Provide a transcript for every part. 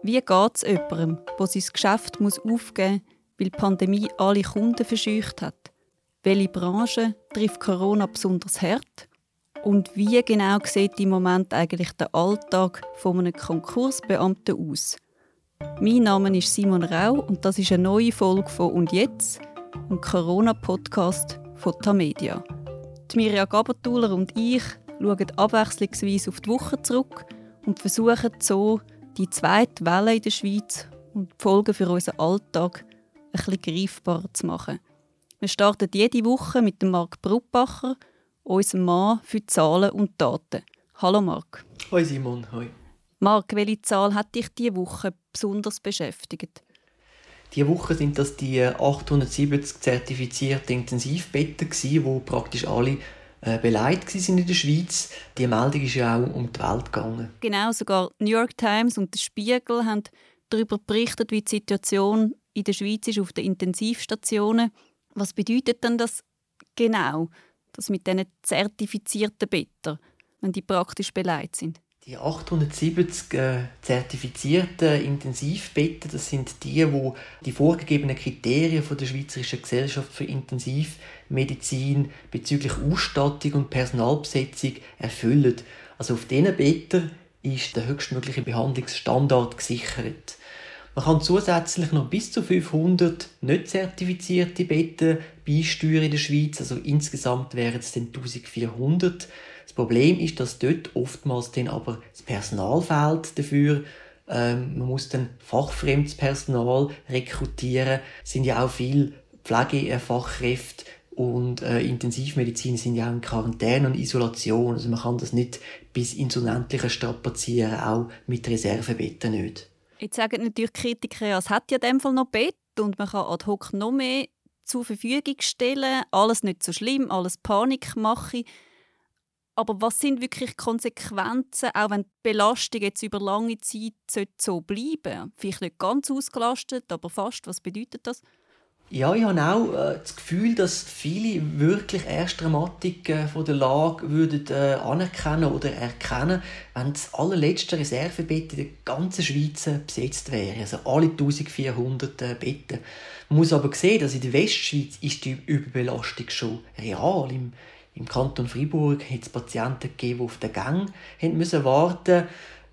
Wie geht es jemandem, der sein Geschäft muss aufgeben muss, weil die Pandemie alle Kunden verscheucht hat? Welche Branche trifft Corona besonders hart? Und wie genau sieht im Moment eigentlich der Alltag von einem Konkursbeamten aus? Mein Name ist Simon Rau und das ist eine neue Folge von «Und jetzt?» ein Corona-Podcast von Tamedia. Die Mirja Gabatuller und ich schauen abwechslungsweise auf die Woche zurück und versuchen so, die zweite Welle in der Schweiz und die Folgen für unseren Alltag ein bisschen greifbarer zu machen. Wir starten jede Woche mit dem Marc Bruppacher, unserem Mann für Zahlen und Daten. Hallo Marc. Hoi Simon, hoi. Marc, welche Zahl hat dich diese Woche besonders beschäftigt? Diese Woche sind das die 870 zertifizierten Intensivbetten, die praktisch alle äh, beleidigt in der Schweiz. Die Meldung ist ja auch um die Welt gegangen. Genau, sogar New York Times und der Spiegel haben darüber berichtet, wie die Situation in der Schweiz ist auf den Intensivstationen. Was bedeutet denn das genau, das mit diesen zertifizierten Betten, wenn die praktisch beleidigt sind? Die 870 äh, zertifizierten Intensivbetten, das sind die, wo die vorgegebenen Kriterien von der Schweizerischen Gesellschaft für Intensivmedizin bezüglich Ausstattung und Personalbesetzung erfüllen. Also auf diesen Betten ist der höchstmögliche Behandlungsstandard gesichert. Man kann zusätzlich noch bis zu 500 nicht zertifizierte Betten beisteuern in der Schweiz. Also insgesamt wären es dann 1400. Das Problem ist, dass dort oftmals dann aber das Personal fehlt dafür. Ähm, man muss dann fachfremdes Personal rekrutieren. Es sind ja auch viele Pflegefachkräfte und äh, Intensivmedizin sind ja auch in Quarantäne und Isolation. Also man kann das nicht bis ins Unendliche strapazieren, auch mit Reservebetten nicht. Jetzt sagen natürlich Kritiker, es hat ja in dem Fall noch Bett und man kann ad hoc noch mehr zur Verfügung stellen. Alles nicht so schlimm, alles Panik machen. Aber was sind wirklich Konsequenzen, auch wenn die Belastung jetzt über lange Zeit so bleiben? Vielleicht nicht ganz ausgelastet, aber fast. Was bedeutet das? Ja, ich habe auch äh, das Gefühl, dass viele wirklich erst Dramatik äh, von der Lage würden äh, anerkennen oder erkennen, wenn das allerletzte Reservebett in der ganzen Schweiz äh, besetzt wäre. Also alle 1400 äh, Betten. Man muss aber sehen, dass in der Westschweiz ist die Überbelastung schon real. Im, im Kanton Freiburg hat es Patienten gegeben, die auf den Gang haben müssen warten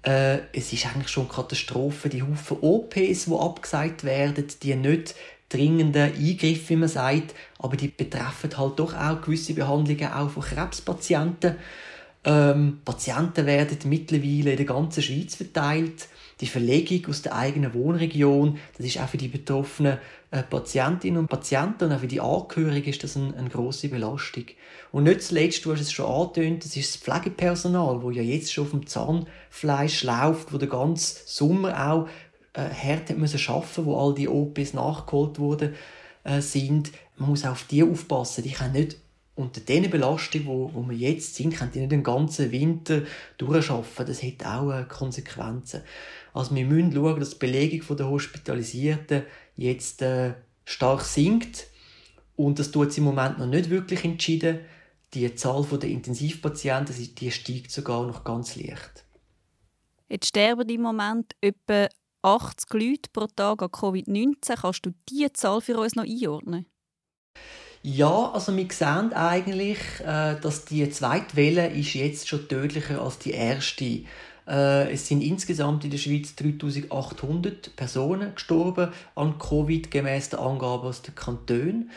äh, es ist eigentlich schon eine Katastrophe, die Haufen OPs, die abgesagt werden, die nicht dringenden Eingriff, wie man sagt, aber die betreffen halt doch auch gewisse Behandlungen auch von Krebspatienten. Ähm, Patienten werden mittlerweile in der ganzen Schweiz verteilt. Die Verlegung aus der eigenen Wohnregion, das ist auch für die betroffenen äh, Patientinnen und Patienten und auch für die Angehörigen ist das eine, eine grosse Belastung. Und nicht zuletzt, du hast es schon angetönt, das ist das Pflegepersonal, wo ja jetzt schon auf dem Zahnfleisch läuft, wo der ganze Sommer auch äh, hart hat müssen arbeiten, wo all die OPs nachgeholt wurden äh, sind. Man muss auf die aufpassen. Die können nicht unter diesen Belastungen, wo, wo wir jetzt sind, können die nicht den ganzen Winter durchschaffen. Das hat auch äh, Konsequenzen. Also wir müssen schauen, dass die Belegung der Hospitalisierten jetzt äh, stark sinkt. Und das tut sie im Moment noch nicht wirklich entschieden. Die Zahl der Intensivpatienten die steigt sogar noch ganz leicht. Jetzt sterben im Moment etwa 80 Leute pro Tag an Covid-19. Kannst du diese Zahl für uns noch einordnen? Ja, also wir sehen eigentlich, äh, dass die zweite Welle ist jetzt schon tödlicher als die erste. Äh, es sind insgesamt in der Schweiz 3800 Personen gestorben an Covid gemäß der Angaben aus den Kantonen.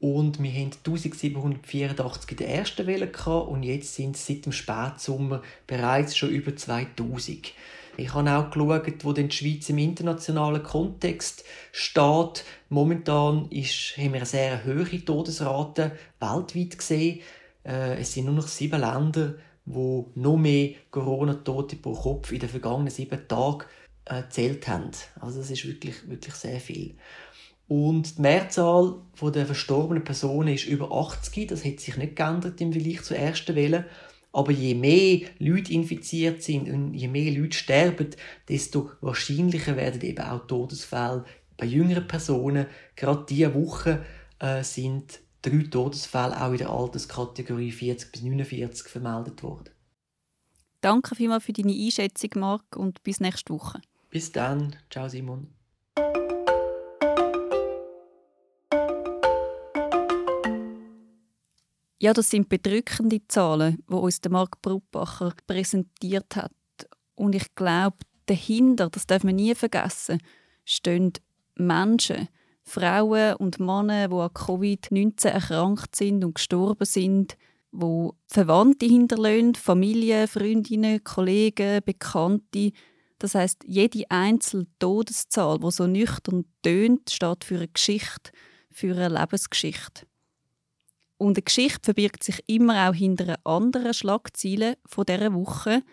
Und wir haben 1784 in der ersten Welle und jetzt sind es seit dem Spätsommer bereits schon über 2000. Ich habe auch geschaut, wo denn die Schweiz im internationalen Kontext steht. Momentan ist, haben wir eine sehr hohe Todesrate weltweit gesehen. Äh, es sind nur noch sieben Länder, wo noch mehr Corona-Tote pro Kopf in den vergangenen sieben Tagen äh, zählt haben. Also das ist wirklich, wirklich sehr viel. Und die Mehrzahl der verstorbenen Personen ist über 80. Das hat sich nicht geändert im Vergleich zur ersten Welle. Aber je mehr Leute infiziert sind und je mehr Leute sterben, desto wahrscheinlicher werden eben auch Todesfälle bei jüngeren Personen. Gerade diese Woche äh, sind drei Todesfälle auch in der Alterskategorie 40 bis 49 vermeldet worden. Danke vielmals für deine Einschätzung, Marc, und bis nächste Woche. Bis dann. Ciao, Simon. Ja, das sind bedrückende Zahlen, wo uns Marc Bruppacher präsentiert hat. Und ich glaube, dahinter, das darf man nie vergessen, stehen Menschen, Frauen und Männer, die an Covid-19 erkrankt sind und gestorben sind, wo Verwandte hinterlassen, Familie, Freundinnen, Kollegen, Bekannte. Das heißt, jede einzelne Todeszahl, wo so nüchtern tönt, steht für eine Geschichte, für eine Lebensgeschichte. Und eine Geschichte verbirgt sich immer auch hinter anderen Schlagzeile von dieser Woche.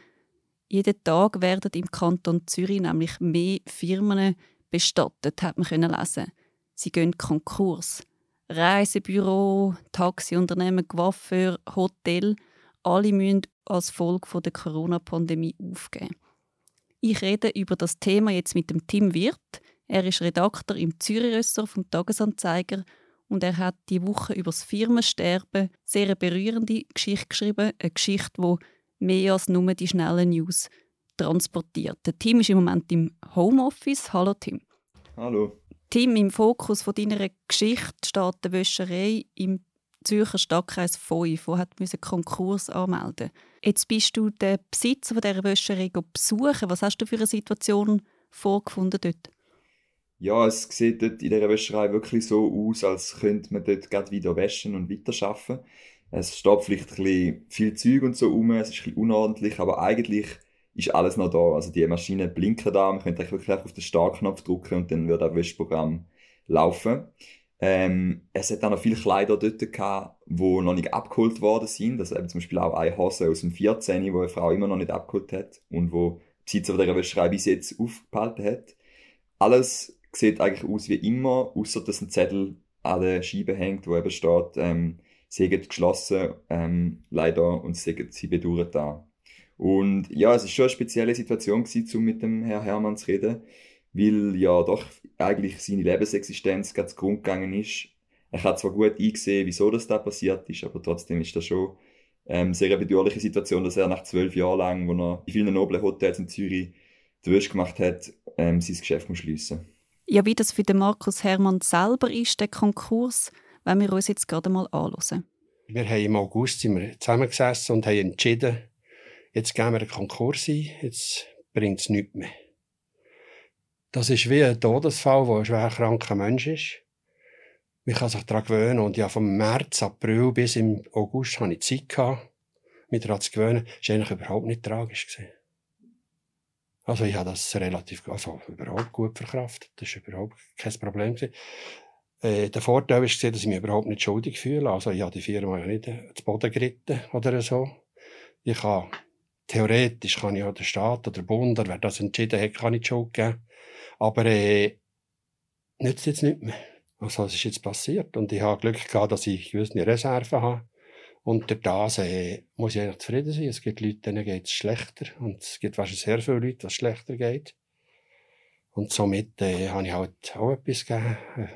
Jeden Tag werden im Kanton Zürich nämlich mehr Firmen bestattet, hat man können lesen. Sie gehen Konkurs. Reisebüro, Taxiunternehmen, Coiffeur, Hotel, alle müssen als Folge der Corona-Pandemie aufgeben. Ich rede über das Thema jetzt mit dem Tim Wirth. Er ist Redakteur im Zürich-Ressort vom Tagesanzeiger und er hat die Woche über das Firmensterben sehr eine berührende Geschichte geschrieben, eine Geschichte, die mehr als nur die schnellen News transportiert. Der Tim ist im Moment im Homeoffice. Hallo Tim. Hallo. Tim, im Fokus von deiner Geschichte steht die Wäscherei im Zürcher Stadtkreis 5, die hat Konkurs anmelden Jetzt bist du den Besitzer dieser Wäscherei besuchen. Was hast du für eine Situation vorgefunden dort? Ja, es sieht dort in dieser Wäscherei wirklich so aus, als könnte man dort gerade wieder waschen und weiterarbeiten. Es steht vielleicht ein bisschen viel Zeug und so rum, es ist ein bisschen unordentlich, aber eigentlich ist alles noch da. Also die Maschinen blinken da, man könnte wirklich auf den Startknopf drücken und dann würde das Wäschprogramm laufen. Ähm, es hat auch noch viele Kleider dort gehabt, die noch nicht abgeholt worden sind. Also eben zum Beispiel auch eine Hose aus dem 14, die eine Frau immer noch nicht abgeholt hat und wo die Besitzer dieser Wäscherei bis jetzt aufgehalten hat. Alles sieht eigentlich aus wie immer, außer dass ein Zettel an der Scheibe hängt, wo eben steht, ähm, sie geschlossen, ähm, leider, und sie, sie bedauert da. Und ja, es ist schon eine spezielle Situation um mit dem Herrn Hermann zu reden, weil ja doch eigentlich seine Lebensexistenz ganz Grund gegangen ist. Er hat zwar gut eingesehen, wieso das da passiert ist, aber trotzdem ist das schon ähm, sehr eine bedauerliche Situation, dass er nach zwölf Jahren lang, wo er in vielen noblen Hotels in Zürich die Wäsche gemacht hat, ähm, sein Geschäft muss schliessen. Ja, wie das für den Markus Hermann selber ist, der Konkurs, wenn wir uns jetzt gerade mal anschauen. Wir haben im August zusammengesessen und haben entschieden, jetzt gehen wir einen Konkurs ein, jetzt bringt es nichts mehr. Das ist wie ein Todesfall, wo ein schwer kranker Mensch ist. Man kann sich daran gewöhnen und ja, vom März, April bis im August hatte ich Zeit mich daran zu gewöhnen. Das war eigentlich überhaupt nicht tragisch. Gewesen. Also ich habe das relativ, also überhaupt gut verkraftet. Das war überhaupt kein Problem. Äh, der Vorteil war, dass ich mich überhaupt nicht schuldig fühle. Also ich habe die Firma nicht zu Boden geritten oder so. Ich habe theoretisch kann ich auch der Staat oder der Bund, oder wer das entschieden hat, kann ich die Schuld geben. Aber äh, nützt jetzt nicht mehr. Also, was ist jetzt passiert? Und ich habe Glück gehabt, dass ich gewisse Reserven habe. Und durch das äh, muss ich eigentlich zufrieden sein. Es gibt Leute, denen geht es schlechter. Und es gibt wahrscheinlich sehr viele Leute, was schlechter geht. Und somit äh, habe ich halt auch etwas gegeben. Äh,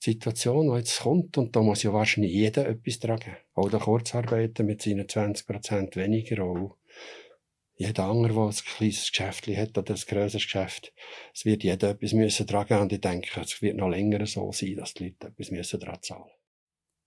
Situation, die jetzt kommt, und da muss ja wahrscheinlich jeder etwas tragen. Auch der Kurzarbeiter mit seinen 20% weniger, auch jeder andere, der ein kleines Geschäft hat oder ein grösseres Geschäft, es wird jeder etwas müssen tragen und ich denke, es wird noch länger so sein, dass die Leute etwas müssen daran zahlen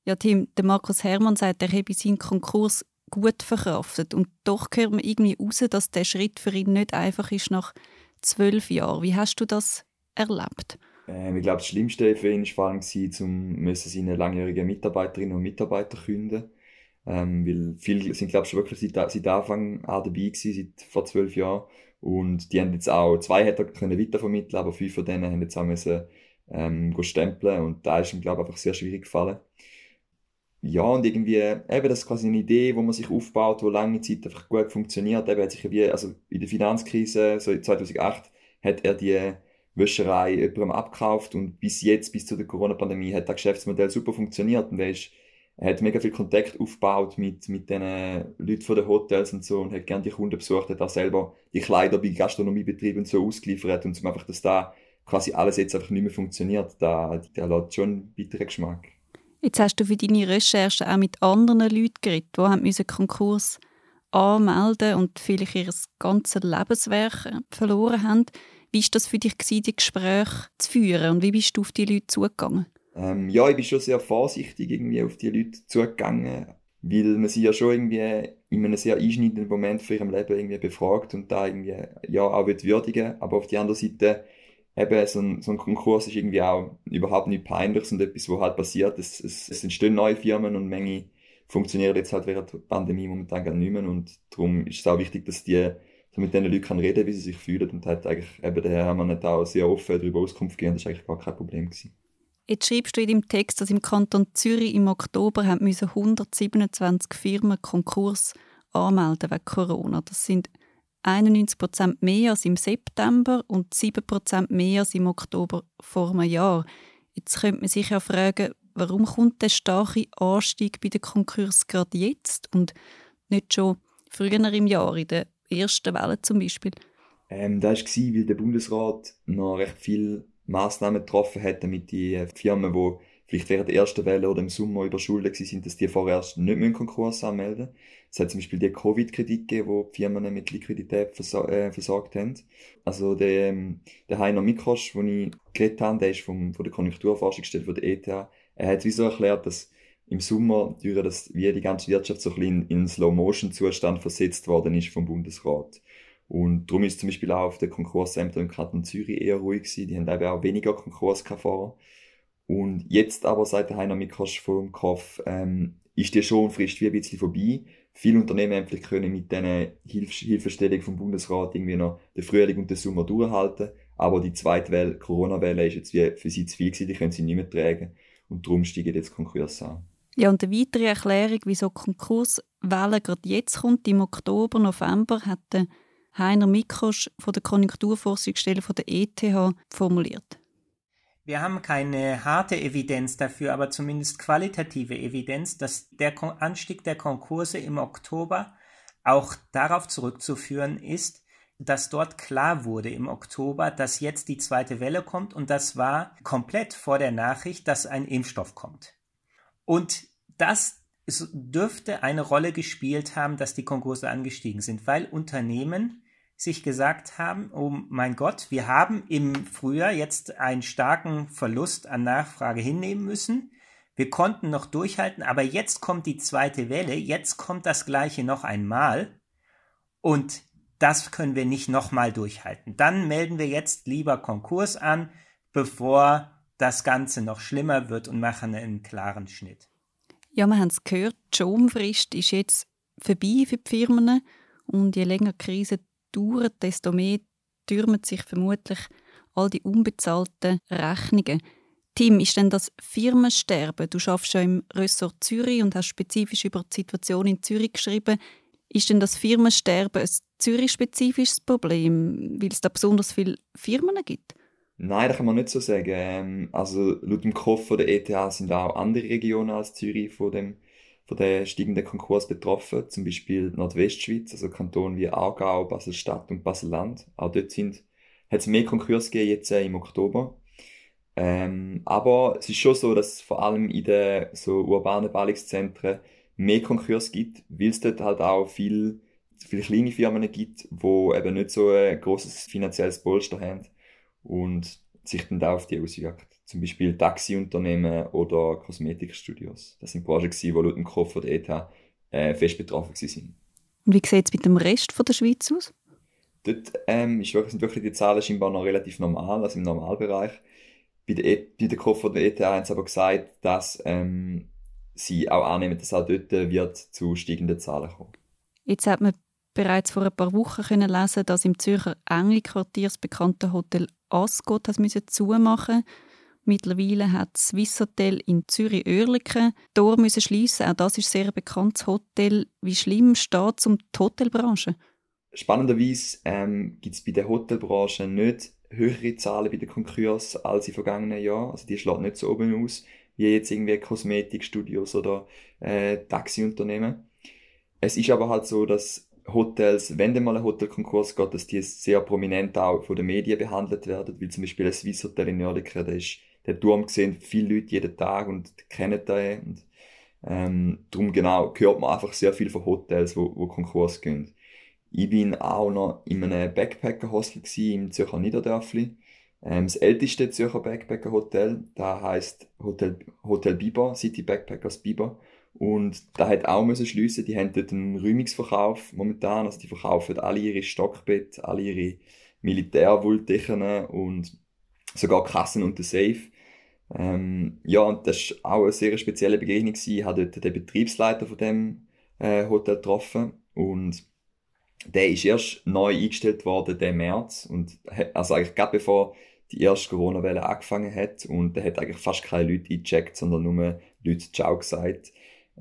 Ja, Tim, der Markus Hermann sagt, er habe seinen Konkurs gut verkraftet und doch hört man irgendwie raus, dass der Schritt für ihn nicht einfach ist nach zwölf Jahren. Wie hast du das erlebt? Ähm, ich glaube, das Schlimmste für ihn war vor allem, um seine langjährigen Mitarbeiterinnen und Mitarbeiter künden. Ähm, weil viele sind, glaube ich, wirklich seit, seit Anfang an dabei gewesen, seit vor zwölf Jahren. Und die haben jetzt auch, zwei hätte können weitervermitteln, aber fünf von denen haben jetzt auch müssen, ähm, stempeln und da ist ihm, glaube ich, einfach sehr schwierig gefallen. Ja, und irgendwie, eben, das ist quasi eine Idee, wo man sich aufbaut, wo lange Zeit einfach gut funktioniert. Eben hat sich wie, also in der Finanzkrise, so 2008, hat er die Wäscherei jemandem abgekauft und bis jetzt, bis zu der Corona-Pandemie, hat das Geschäftsmodell super funktioniert und er, ist, er hat mega viel Kontakt aufgebaut mit, mit den Leuten von den Hotels und so und hat gerne die Kunden besucht, hat auch selber die Kleider bei Gastronomiebetrieben so ausgeliefert und zum einfach, dass da quasi alles jetzt einfach nicht mehr funktioniert, da, da lässt schon einen bitteren Geschmack. Jetzt hast du für deine Recherche auch mit anderen Leuten geredet, die haben Konkurs anmelden und vielleicht ihr ganzes Lebenswerk äh, verloren haben. Wie war das für dich, die Gespräche zu führen und wie bist du auf die Leute zugegangen? Ähm, ja, ich bin schon sehr vorsichtig irgendwie auf die Leute zugegangen, weil man sie ja schon irgendwie in einem sehr einschneidenden Moment für ihrem Leben irgendwie befragt und da irgendwie ja auch würdigen aber auf der anderen Seite eben so ein, so ein Konkurs ist irgendwie auch überhaupt nicht peinlich und etwas, was halt passiert. Es, es, es entstehen neue Firmen und Menge funktionieren jetzt halt während der Pandemie momentan gar nicht mehr und darum ist es auch wichtig, dass die so mit den Leuten reden wie sie sich fühlen und hat eigentlich eben der Hermann hat auch sehr offen darüber Auskunft gegeben, das war eigentlich gar kein Problem gewesen. Jetzt schreibst du in deinem Text, dass im Kanton Zürich im Oktober haben 127 Firmen Konkurs anmelden wegen Corona. Das sind 91 Prozent mehr als im September und 7 Prozent mehr als im Oktober vor einem Jahr. Jetzt könnte man sich ja fragen, warum kommt der starke Anstieg bei den Konkurs gerade jetzt und nicht schon früher im Jahr, in der ersten Welle zum Beispiel? Ähm, das war, weil der Bundesrat noch recht viele Massnahmen getroffen hat, damit die Firmen, die vielleicht während der ersten Welle oder im Sommer überschuldet sind, dass die vorerst nicht mehr Konkurs anmelden Es hat zum Beispiel die Covid-Kredite gegeben, wo die Firmen mit Liquidität versa äh, versorgt haben. Also der, ähm, der Heiner Mikrosch, den ich geredet habe, der ist vom, von der Konjunkturforschungsstelle von der ETH, er hat wieso erklärt, dass im Sommer, durch das, wie die ganze Wirtschaft so ein bisschen in Slow-Motion-Zustand versetzt worden ist vom Bundesrat. Und darum ist zum Beispiel auch auf den Konkursämtern im Kanton Zürich eher ruhig gewesen. Die haben eben auch weniger Konkurs vorher. Und jetzt aber, seit der Heiner Mikosch vom Kopf, ähm, ist die Schonfrist wie ein bisschen vorbei. Viele Unternehmen haben können mit diesen Hilf Hilfestellungen vom Bundesrat irgendwie noch den Frühling und den Sommer durchhalten. Aber die zweite Welle, Corona-Welle, ist jetzt wie für sie zu viel gewesen, die können sie nicht mehr tragen. Und darum steigen jetzt Konkurse an. Ja, und eine weitere Erklärung, wieso Konkurswelle gerade jetzt kommt, im Oktober, November, hat Heiner Mikosch von der Konjunkturforschungsstelle der ETH formuliert. Wir haben keine harte Evidenz dafür, aber zumindest qualitative Evidenz, dass der Anstieg der Konkurse im Oktober auch darauf zurückzuführen ist, dass dort klar wurde im Oktober, dass jetzt die zweite Welle kommt und das war komplett vor der Nachricht, dass ein Impfstoff kommt. Und das dürfte eine Rolle gespielt haben, dass die Konkurse angestiegen sind, weil Unternehmen sich gesagt haben, oh mein Gott, wir haben im Frühjahr jetzt einen starken Verlust an Nachfrage hinnehmen müssen. Wir konnten noch durchhalten, aber jetzt kommt die zweite Welle, jetzt kommt das gleiche noch einmal und das können wir nicht nochmal durchhalten. Dann melden wir jetzt lieber Konkurs an, bevor das Ganze noch schlimmer wird und machen einen klaren Schnitt. Ja, wir haben es gehört, die Schonfrist ist jetzt vorbei für die Firmen und je länger die Krise dauert, desto mehr türmen sich vermutlich all die unbezahlten Rechnungen. Tim, ist denn das Firmensterben? Du schaffst ja im Ressort Zürich und hast spezifisch über die Situation in Zürich geschrieben. Ist denn das Firmensterben ein Zürich-spezifisches Problem, weil es da besonders viele Firmen gibt? Nein, das kann man nicht so sagen. Ähm, also laut dem Kopf der ETH sind auch andere Regionen als Zürich von dem von den steigenden Konkurs betroffen, zum Beispiel Nordwestschweiz, also Kantone wie Aargau, Basel-Stadt und Basel-Land. Auch dort sind, hat es mehr Konkurs gegeben jetzt äh, im Oktober. Ähm, aber es ist schon so, dass es vor allem in den so urbanen Ballungszentren mehr Konkurs gibt, weil es dort halt auch viel, viele kleine Firmen gibt, die eben nicht so ein großes finanzielles Polster haben und sich dann da auf die auswirkt zum Beispiel Taxiunternehmen oder Kosmetikstudios. Das sind Branchen, die laut dem Kopf der ETH äh, fest betroffen waren. Und wie sieht es mit dem Rest von der Schweiz aus? Dort ähm, ist wirklich, sind wirklich die Zahlen scheinbar noch relativ normal, also im Normalbereich. Bei der, e bei der Kopf der ETH haben sie aber gesagt, dass ähm, sie auch annehmen, dass auch dort wird zu steigenden Zahlen kommen. Jetzt hat man bereits vor ein paar Wochen können lesen, dass im Zürcher Engli-Quartier das bekannte Hotel Ascot zumachen musste. Mittlerweile hat das Swisshotel in Zürich-Oerlikon Tor müssen schliessen. Auch das ist ein sehr bekanntes Hotel. Wie schlimm steht es um die Hotelbranche? Spannenderweise ähm, gibt es bei der Hotelbranche nicht höhere Zahlen bei den Konkurs als im vergangenen Jahr. Also die schlägt nicht so oben aus wie jetzt irgendwie Kosmetikstudios oder äh, Taxiunternehmen. Es ist aber halt so, dass Hotels, wenn dann mal ein Hotelkonkurs geht, dass die sehr prominent auch von den Medien behandelt werden, weil zum Beispiel ein Swisshotel in Nördlichen, der ist der Turm sehen viele Leute jeden Tag und kennen den. Und, Ähm, darum genau hört man einfach sehr viel von Hotels, wo, wo Konkurs gehen. Ich bin auch noch in einem Backpacker-Hostel im Zürcher Niederdörfli. Ähm, das älteste Zürcher Backpacker-Hotel, da heißt Hotel, Hotel Biber, City Backpackers Biber. Und da hat auch müssen schliessen. Die haben dort einen Räumungsverkauf momentan. Also die verkaufen alle ihre Stockbett, alle ihre Militärwultdechen und sogar Kassen und den Safe. Ähm, ja, und das war auch eine sehr spezielle Begegnung. Ich habe dort den Betriebsleiter von dem äh, Hotel getroffen und der ist erst neu eingestellt worden, der März. Und, also eigentlich gerade bevor die erste Corona-Welle angefangen hat. Und der hat eigentlich fast keine Leute eingecheckt, sondern nur Leute Ciao gesagt.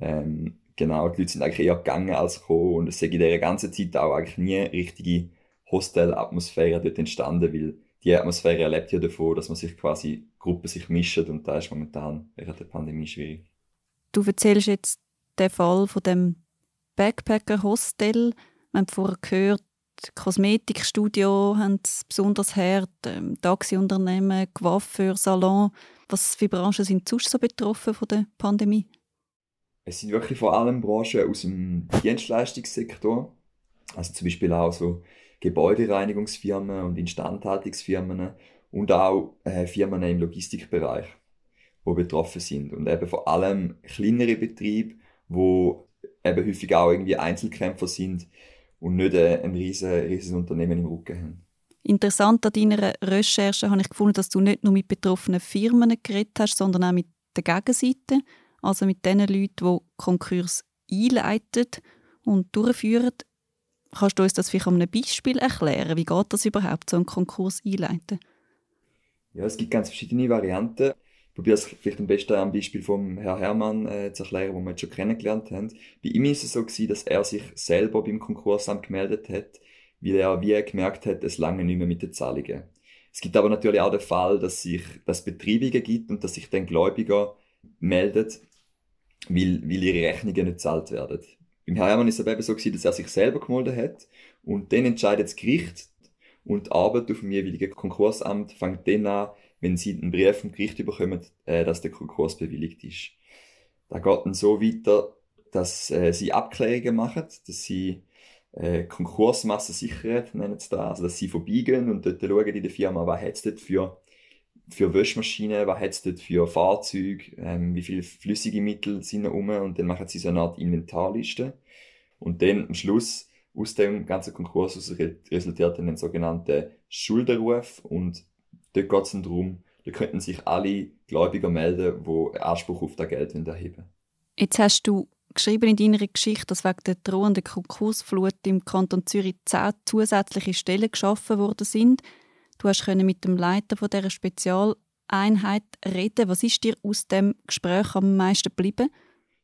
Ähm, genau, die Leute sind eigentlich eher gegangen als gekommen. Und es ist in dieser ganzen Zeit auch eigentlich nie richtige Hostel-Atmosphäre dort entstanden, weil die Atmosphäre erlebt ja davon, dass man sich quasi Gruppen sich mischen und da ist momentan während der Pandemie schwierig. Du erzählst jetzt den Fall von dem Backpacker-Hostel. Wir haben vorher gehört, Kosmetikstudio haben es besonders hart, ähm, Taxiunternehmen, Coiffeur, Salon. Was für Branchen sind sonst so betroffen von der Pandemie? Es sind wirklich vor allem Branchen aus dem Dienstleistungssektor. Also zum Beispiel auch so Gebäudereinigungsfirmen und Instandhaltungsfirmen und auch äh, Firmen im Logistikbereich, wo betroffen sind. Und eben vor allem kleinere Betriebe, wo eben häufig auch irgendwie Einzelkämpfer sind und nicht äh, ein riesiges riesen Unternehmen im Rücken haben. Interessant an deiner Recherche habe ich gefunden, dass du nicht nur mit betroffenen Firmen geredet hast, sondern auch mit der Gegenseite, also mit den Leuten, die Konkurs einleiten und durchführen. Kannst du uns das vielleicht an einem Beispiel erklären? Wie geht das überhaupt, so einen Konkurs einleiten? Ja, es gibt ganz verschiedene Varianten. Ich probiere es vielleicht am besten am Beispiel vom Herrn Hermann äh, zu erklären, wo wir jetzt schon kennengelernt haben. Bei ihm ist es so gewesen, dass er sich selber beim Konkursamt gemeldet hat, weil er wie gemerkt hat, es lange nicht mehr mit den Zahlungen. Es gibt aber natürlich auch den Fall, dass sich das Betreibungen gibt und dass sich dann Gläubiger meldet, weil, weil ihre Rechnungen nicht gezahlt werden. Beim Herrn Hermann ist es eben so gewesen, dass er sich selber gemeldet hat und dann entscheidet das Gericht und die Arbeit auf dem jeweiligen Konkursamt fängt dann an, wenn sie einen Brief vom Gericht bekommen, äh, dass der Konkurs bewilligt ist. Da geht dann so weiter, dass äh, sie Abklärungen machen, dass sie äh, Konkursmasse nennen sie da, also dass sie vorbeigehen und dort schauen in der Firma, was hat es dort für für Wäschmaschinen, was hat es dort für Fahrzeuge, ähm, wie viele flüssige Mittel sind da rum und dann machen sie so eine Art Inventarliste. Und dann am Schluss aus dem ganzen Konkurs resultiert dann ein sogenannter Schuldenruf und dort geht es darum, da könnten sich alle Gläubiger melden, die Anspruch auf das Geld erheben Jetzt hast du geschrieben in deiner Geschichte, dass wegen der drohenden Konkursflut im Kanton Zürich zehn zusätzliche Stellen geschaffen worden sind. Du hast mit dem Leiter von dieser Spezialeinheit reden. Was ist dir aus dem Gespräch am meisten geblieben?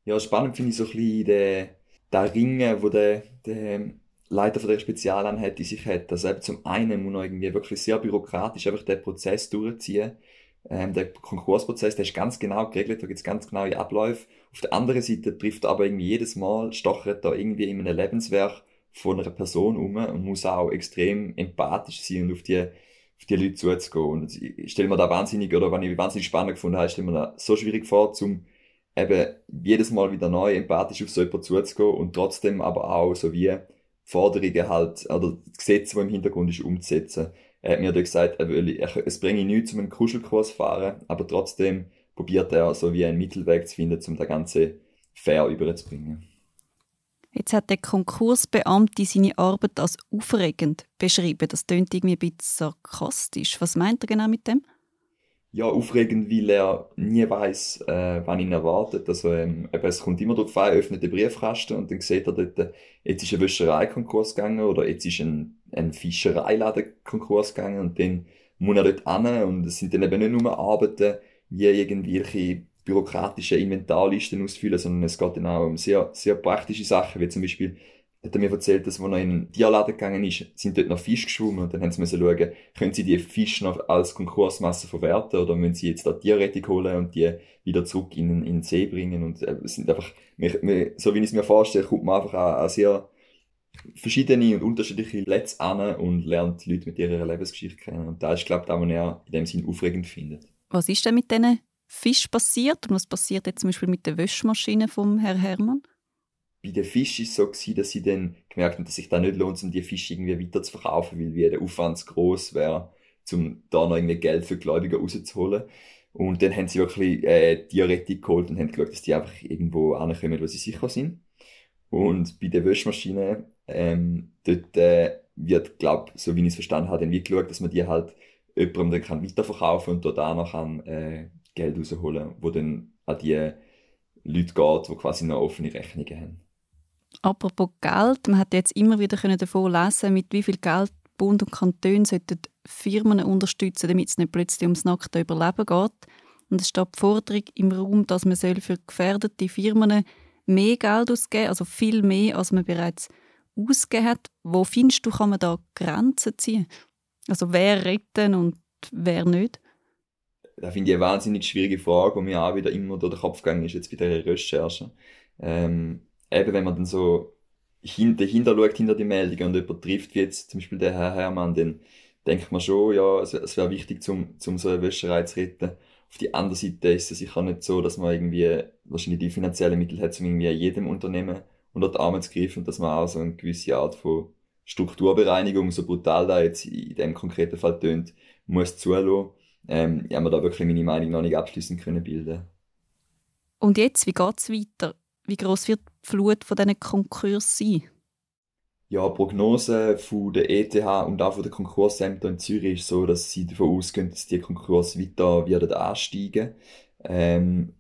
Ja, spannend finde ich so ein bisschen den, den Ringen, wo der, der Leiter von der Spezialeinheit in sich hat. Also eben zum einen muss man irgendwie wirklich sehr bürokratisch einfach den Prozess durchziehen. Ähm, der Konkursprozess, der ist ganz genau geregelt, da gibt es ganz genaue Abläufe. Auf der anderen Seite trifft er aber irgendwie jedes Mal, stochert da irgendwie in einem Lebenswerk von einer Person um und muss auch extrem empathisch sein und auf die auf die Leute zuzugehen. Und ich stelle mir da wahnsinnig, oder wenn ich wahnsinnig spannend gefunden habe, stelle mir da so schwierig vor, zum eben jedes Mal wieder neu empathisch auf so jemanden zuzugehen und trotzdem aber auch so wie Forderungen halt, oder Gesetze, die im Hintergrund ist, umzusetzen. Er hat mir da gesagt, er will, er, es bringe nichts, um einen Kuschelkurs zu fahren, aber trotzdem probiert er so wie einen Mittelweg zu finden, um das Ganze fair überzubringen. Jetzt hat der Konkursbeamte seine Arbeit als aufregend beschrieben. Das klingt irgendwie ein bisschen sarkastisch. Was meint er genau mit dem? Ja, aufregend, weil er nie weiß, äh, wann ihn erwartet. Also, ähm, es kommt immer darauf an, er öffnet den Briefkasten und dann sieht er dort, jetzt ist ein Wäschereikonkurs gegangen oder jetzt ist ein, ein Fischereiladenkonkurs gegangen und dann muss er dort hin und es sind dann eben nicht nur Arbeiten, wie irgendwelche bürokratische Inventarlisten ausfüllen, sondern es geht dann auch um sehr, sehr praktische Sachen, wie zum Beispiel, hat er mir erzählt, dass, als er in den Tierladen gegangen ist, sind dort noch Fische geschwommen und dann haben sie schauen, können sie die Fische noch als Konkursmasse verwerten oder müssen sie jetzt da Tierrettung holen und die wieder zurück in, in den See bringen und äh, sind einfach, so wie ich es mir vorstelle, kommt man einfach an, an sehr verschiedene und unterschiedliche Plätze an und lernt Leute mit ihrer Lebensgeschichte kennen und da ist, glaube ich, das, was er in dem Sinn aufregend findet. Was ist denn mit diesen Fisch passiert und was passiert jetzt zum Beispiel mit der Wäschmaschine vom Herrn Hermann? Bei den Fisch ist es so gewesen, dass sie dann gemerkt haben, dass sich da nicht lohnt, um die Fische irgendwie weiter zu verkaufen, weil wie der Aufwand zu groß wäre, um da noch irgendwie Geld für Gläubiger rauszuholen. Und dann haben sie wirklich äh, die Rettung geholt und haben geschaut, dass die einfach irgendwo ankommen, wo sie sicher sind. Und bei der Wäschmaschine, ähm, dort äh, wird, glaube so wie ich es verstanden habe, dann wie geschaut, dass man die halt jemandem dann kann weiterverkaufen und dort auch noch kann, äh, Geld rausholen, wo dann an die Leute geht, die quasi noch offene Rechnungen haben. Apropos Geld, man hat jetzt immer wieder davon lesen, mit wie viel Geld Bund und Kanton sollten Firmen unterstützen, damit es nicht plötzlich ums nackte Überleben geht. Und es steht die Forderung im Raum, dass man für gefährdete Firmen mehr Geld ausgeben soll, also viel mehr, als man bereits ausgegeben hat. Wo findest du, kann man da Grenzen ziehen? Also wer retten und wer nicht? Das finde ich eine wahnsinnig schwierige Frage, die mir auch wieder immer durch den Kopf gegangen ist, jetzt bei dieser Recherche. Ähm, eben, wenn man dann so dahinter schaut, hinter die Meldungen und jemand trifft, wie jetzt zum Beispiel der Herr Hermann, dann denkt man schon, ja, es, es wäre wichtig, zum, zum so eine Wäscherei zu retten. Auf die andere Seite ist es sicher nicht so, dass man irgendwie wahrscheinlich die finanziellen Mittel hat, um irgendwie jedem Unternehmen unter die Arme zu greifen und dass man auch so eine gewisse Art von Strukturbereinigung, so brutal da jetzt in dem konkreten Fall tönt, muss zulassen. Ähm, ich habe mir da wirklich meine Meinung noch nicht abschließend können bilden. Und jetzt, wie geht es weiter? Wie groß wird die Flut von diesen Konkursen sein? Ja, die Prognose von der ETH und auch von den Konkursämtern in Zürich ist so, dass sie davon ausgehen, dass die Konkurse weiter werden ansteigen. Ähm,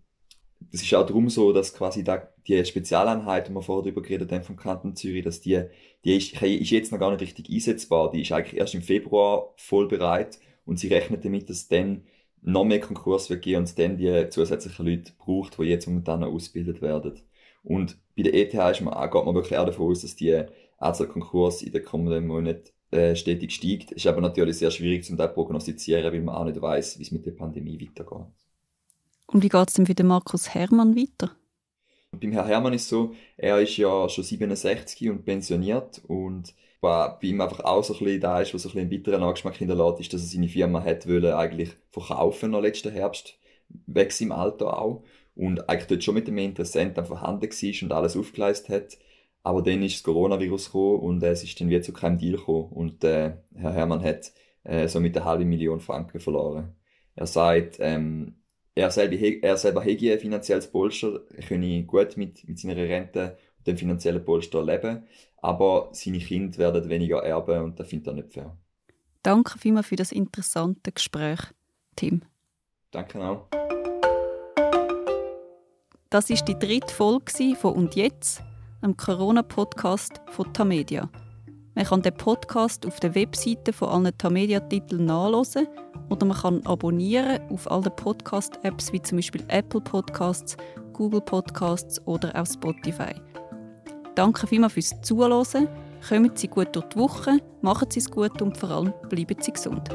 das ist auch darum so, dass quasi da, die Spezialeinheit, die wir vorher darüber geredet haben vom Kanton Zürich, dass die, die ist, ist jetzt noch gar nicht richtig einsetzbar. Die ist eigentlich erst im Februar voll bereit und sie rechnet damit, dass dann noch mehr Konkurs wird gehen und dann die zusätzlichen Leute braucht, die jetzt momentan ausgebildet werden. Und bei der ETH ist man, geht man wirklich auch davon aus, dass die Anzahl Konkurs in den kommenden Monaten äh, stetig steigt. Es ist aber natürlich sehr schwierig zu prognostizieren, weil man auch nicht weiß, wie es mit der Pandemie weitergeht. Und wie geht es denn für den Markus Hermann weiter? Beim Herrn Hermann ist es so, er ist ja schon 67 und pensioniert und was bei ihm einfach auch so ein bisschen da ist, was so ein bisschen einen bitteren Angeschmack hinterlässt, ist, dass er seine Firma hat wollen eigentlich verkaufen noch letzten Herbst, weg im Alter auch und eigentlich dort schon mit dem Interessenten vorhanden war und alles aufgeleistet hat. Aber dann ist das Coronavirus gekommen und es ist dann wieder zu keinem Deal gekommen und äh, Herr Hermann hat äh, somit eine halbe Million Franken verloren. Er sagt, ähm, er selber, er selber hätte ein finanzielles Polster, er könne gut mit, mit seiner Rente dem finanziellen Polster leben, aber seine Kinder werden weniger erben und das findet er nicht fair. Danke vielmals für das interessante Gespräch, Tim. Danke auch. Das ist die dritte Folge von «Und jetzt?», einem Corona-Podcast von Tamedia. Man kann den Podcast auf der Webseite von allen Tamedia-Titeln nachlesen oder man kann abonnieren auf allen Podcast-Apps wie zum Beispiel Apple Podcasts, Google Podcasts oder auch Spotify. Danke vielmals fürs Zuhören. Kommen Sie gut durch die Woche, machen Sie es gut und vor allem bleiben Sie gesund.